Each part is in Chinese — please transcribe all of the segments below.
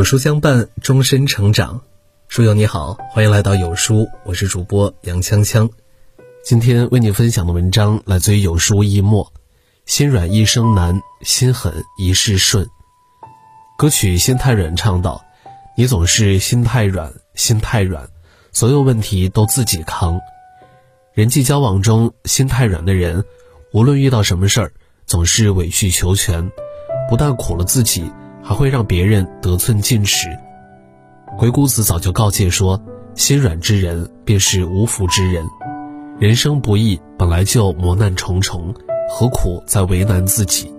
有书相伴，终身成长。书友你好，欢迎来到有书，我是主播杨锵锵。今天为你分享的文章来自于有书易墨。心软一生难，心狠一世顺。歌曲《心太软》唱道：“你总是心太软，心太软，所有问题都自己扛。”人际交往中，心太软的人，无论遇到什么事儿，总是委曲求全，不但苦了自己。还会让别人得寸进尺。鬼谷子早就告诫说：“心软之人便是无福之人。人生不易，本来就磨难重重，何苦再为难自己？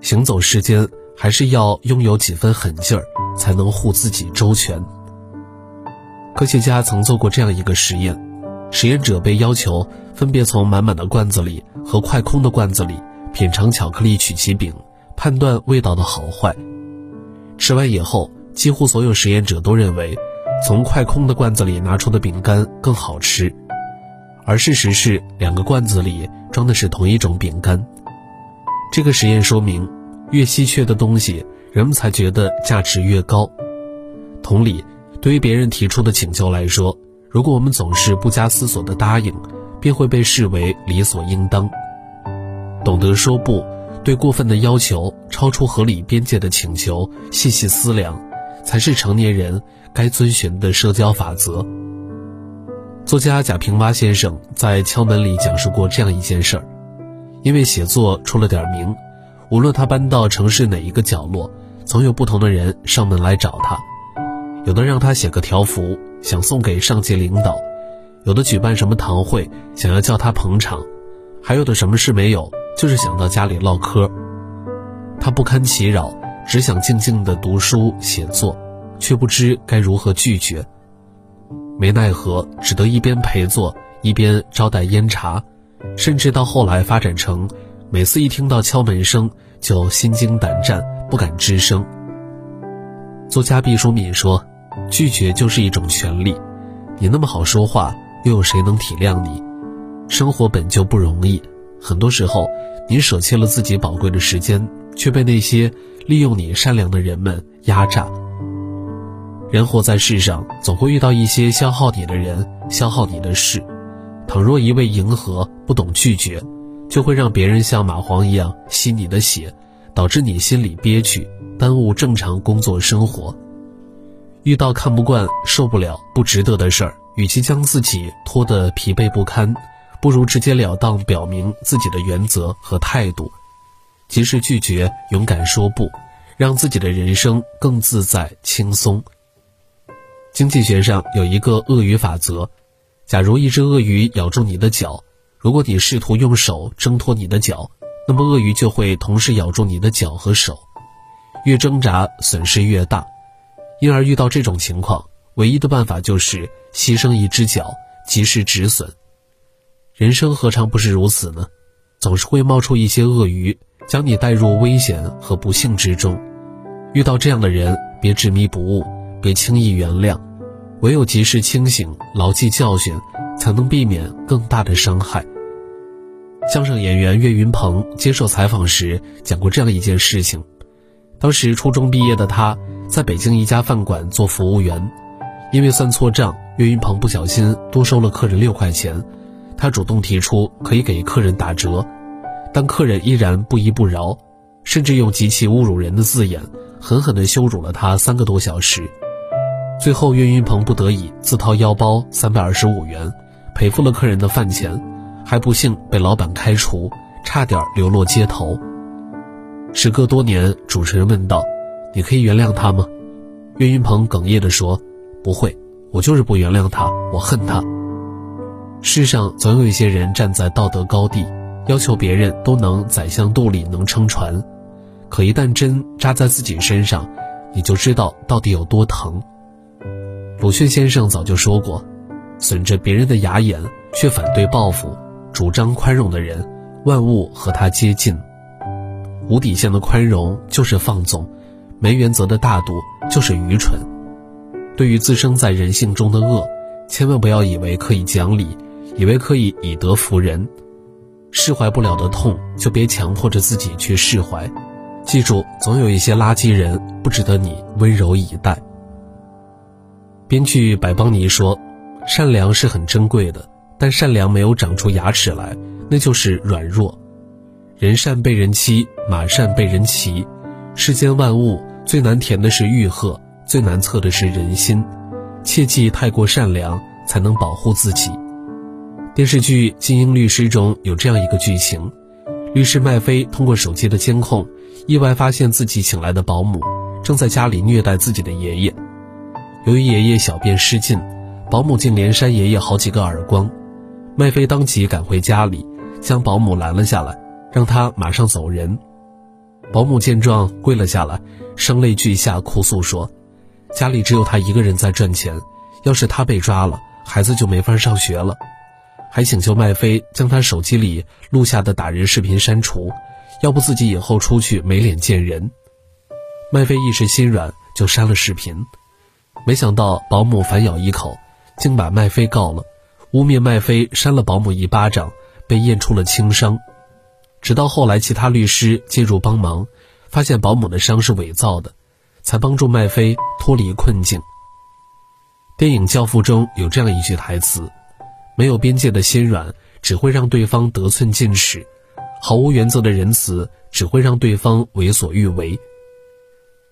行走世间，还是要拥有几分狠劲儿，才能护自己周全。”科学家曾做过这样一个实验：实验者被要求分别从满满的罐子里和快空的罐子里品尝巧克力曲奇饼，判断味道的好坏。吃完以后，几乎所有实验者都认为，从快空的罐子里拿出的饼干更好吃，而事实是，两个罐子里装的是同一种饼干。这个实验说明，越稀缺的东西，人们才觉得价值越高。同理，对于别人提出的请求来说，如果我们总是不加思索的答应，便会被视为理所应当。懂得说不。对过分的要求、超出合理边界的请求细细思量，才是成年人该遵循的社交法则。作家贾平凹先生在《敲门》里讲述过这样一件事儿：因为写作出了点名，无论他搬到城市哪一个角落，总有不同的人上门来找他。有的让他写个条幅，想送给上级领导；有的举办什么堂会，想要叫他捧场；还有的什么事没有。就是想到家里唠嗑，他不堪其扰，只想静静的读书写作，却不知该如何拒绝。没奈何，只得一边陪坐，一边招待烟茶，甚至到后来发展成，每次一听到敲门声就心惊胆战，不敢吱声。作家毕淑敏说：“拒绝就是一种权利，你那么好说话，又有谁能体谅你？生活本就不容易。”很多时候，你舍弃了自己宝贵的时间，却被那些利用你善良的人们压榨。人活在世上，总会遇到一些消耗你的人，消耗你的事。倘若一味迎合，不懂拒绝，就会让别人像蚂蟥一样吸你的血，导致你心里憋屈，耽误正常工作生活。遇到看不惯、受不了、不值得的事儿，与其将自己拖得疲惫不堪。不如直截了当表明自己的原则和态度，及时拒绝，勇敢说不，让自己的人生更自在轻松。经济学上有一个鳄鱼法则：假如一只鳄鱼咬住你的脚，如果你试图用手挣脱你的脚，那么鳄鱼就会同时咬住你的脚和手，越挣扎损失越大。因而遇到这种情况，唯一的办法就是牺牲一只脚，及时止损。人生何尝不是如此呢？总是会冒出一些鳄鱼，将你带入危险和不幸之中。遇到这样的人，别执迷不悟，别轻易原谅，唯有及时清醒，牢记教训，才能避免更大的伤害。相声演员岳云鹏接受采访时讲过这样一件事情：当时初中毕业的他，在北京一家饭馆做服务员，因为算错账，岳云鹏不小心多收了客人六块钱。他主动提出可以给客人打折，但客人依然不依不饶，甚至用极其侮辱人的字眼，狠狠地羞辱了他三个多小时。最后，岳云鹏不得已自掏腰包三百二十五元，赔付了客人的饭钱，还不幸被老板开除，差点流落街头。时隔多年，主持人问道：“你可以原谅他吗？”岳云鹏哽咽地说：“不会，我就是不原谅他，我恨他。”世上总有一些人站在道德高地，要求别人都能宰相肚里能撑船，可一旦针扎在自己身上，你就知道到底有多疼。鲁迅先生早就说过，损着别人的牙眼却反对报复，主张宽容的人，万物和他接近。无底线的宽容就是放纵，没原则的大度就是愚蠢。对于滋生在人性中的恶，千万不要以为可以讲理。以为可以以德服人，释怀不了的痛就别强迫着自己去释怀，记住，总有一些垃圾人不值得你温柔以待。编剧百邦尼说：“善良是很珍贵的，但善良没有长出牙齿来，那就是软弱。人善被人欺，马善被人骑。世间万物最难填的是欲壑，最难测的是人心。切忌太过善良，才能保护自己。”电视剧《精英律师》中有这样一个剧情：律师麦飞通过手机的监控，意外发现自己请来的保姆正在家里虐待自己的爷爷。由于爷爷小便失禁，保姆竟连扇爷爷好几个耳光。麦飞当即赶回家里，将保姆拦了下来，让他马上走人。保姆见状跪了下来，声泪俱下哭诉说：“家里只有他一个人在赚钱，要是他被抓了，孩子就没法上学了。”还请求麦飞将他手机里录下的打人视频删除，要不自己以后出去没脸见人。麦飞一时心软，就删了视频。没想到保姆反咬一口，竟把麦飞告了，污蔑麦飞扇了保姆一巴掌，被验出了轻伤。直到后来其他律师介入帮忙，发现保姆的伤是伪造的，才帮助麦飞脱离困境。电影《教父》中有这样一句台词：“没有边界的心软，只会让对方得寸进尺；毫无原则的仁慈，只会让对方为所欲为。”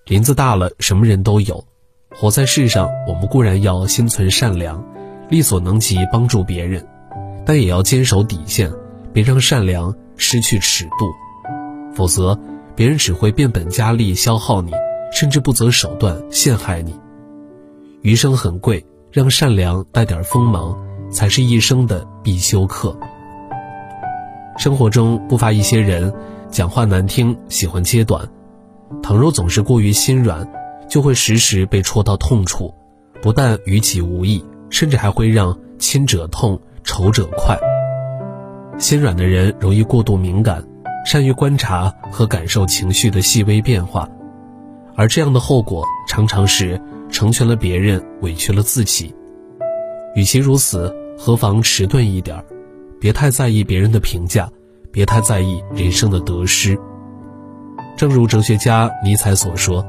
林子大了，什么人都有。活在世上，我们固然要心存善良，力所能及帮助别人，但也要坚守底线，别让善良失去尺度，否则别人只会变本加厉消耗你，甚至不择手段陷害你。余生很贵，让善良带点锋芒，才是一生的必修课。生活中不乏一些人，讲话难听，喜欢揭短，倘若总是过于心软。就会时时被戳到痛处，不但于己无益，甚至还会让亲者痛，仇者快。心软的人容易过度敏感，善于观察和感受情绪的细微变化，而这样的后果常常是成全了别人，委屈了自己。与其如此，何妨迟钝一点儿，别太在意别人的评价，别太在意人生的得失。正如哲学家尼采所说。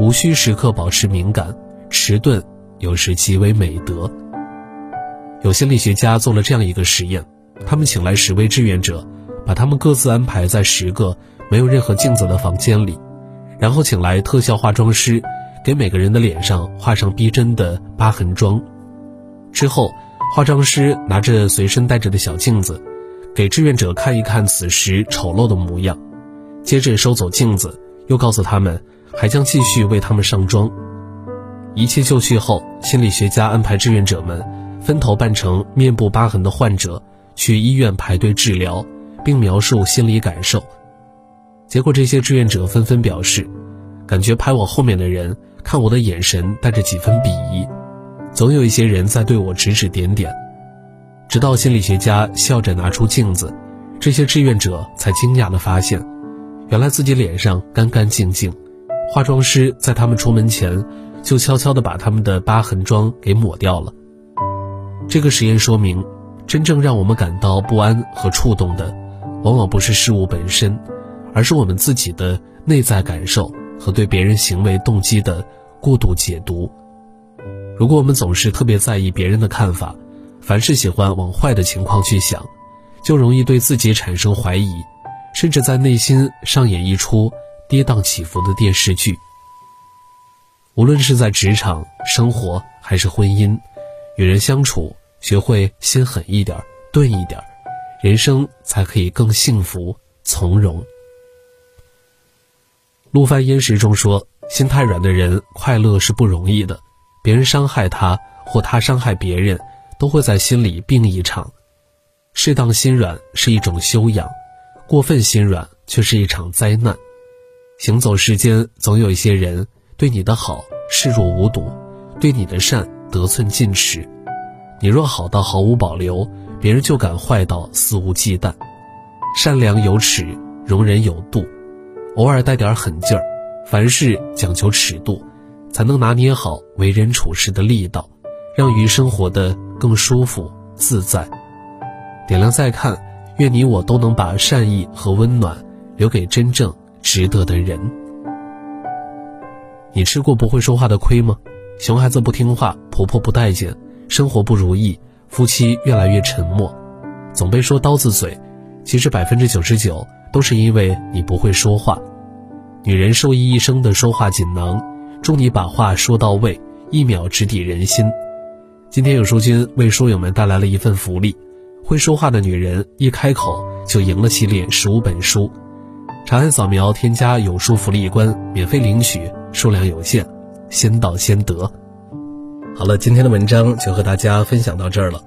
无需时刻保持敏感，迟钝有时极为美德。有心理学家做了这样一个实验，他们请来十位志愿者，把他们各自安排在十个没有任何镜子的房间里，然后请来特效化妆师，给每个人的脸上画上逼真的疤痕妆。之后，化妆师拿着随身带着的小镜子，给志愿者看一看此时丑陋的模样，接着收走镜子，又告诉他们。还将继续为他们上妆。一切就绪后，心理学家安排志愿者们分头扮成面部疤痕的患者，去医院排队治疗，并描述心理感受。结果，这些志愿者纷纷表示，感觉排我后面的人看我的眼神带着几分鄙夷，总有一些人在对我指指点点。直到心理学家笑着拿出镜子，这些志愿者才惊讶地发现，原来自己脸上干干净净。化妆师在他们出门前，就悄悄地把他们的疤痕妆给抹掉了。这个实验说明，真正让我们感到不安和触动的，往往不是事物本身，而是我们自己的内在感受和对别人行为动机的过度解读。如果我们总是特别在意别人的看法，凡事喜欢往坏的情况去想，就容易对自己产生怀疑，甚至在内心上演一出。跌宕起伏的电视剧。无论是在职场、生活还是婚姻，与人相处，学会心狠一点、钝一点，人生才可以更幸福从容。陆犯焉识中说：“心太软的人，快乐是不容易的。别人伤害他，或他伤害别人，都会在心里病一场。适当心软是一种修养，过分心软却是一场灾难。”行走世间，总有一些人对你的好视若无睹，对你的善得寸进尺。你若好到毫无保留，别人就敢坏到肆无忌惮。善良有尺，容人有度，偶尔带点狠劲儿，凡事讲求尺度，才能拿捏好为人处事的力道，让余生活得更舒服自在。点亮再看，愿你我都能把善意和温暖留给真正。值得的人。你吃过不会说话的亏吗？熊孩子不听话，婆婆不待见，生活不如意，夫妻越来越沉默，总被说刀子嘴。其实百分之九十九都是因为你不会说话。女人受益一生的说话锦囊，祝你把话说到位，一秒直抵人心。今天有书君为书友们带来了一份福利：会说话的女人一开口就赢了系列十五本书。长按扫描添加有书福利关，免费领取。数量有限，先到先得。好了，今天的文章就和大家分享到这儿了。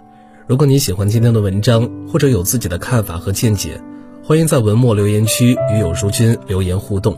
如果你喜欢今天的文章，或者有自己的看法和见解，欢迎在文末留言区与有书君留言互动。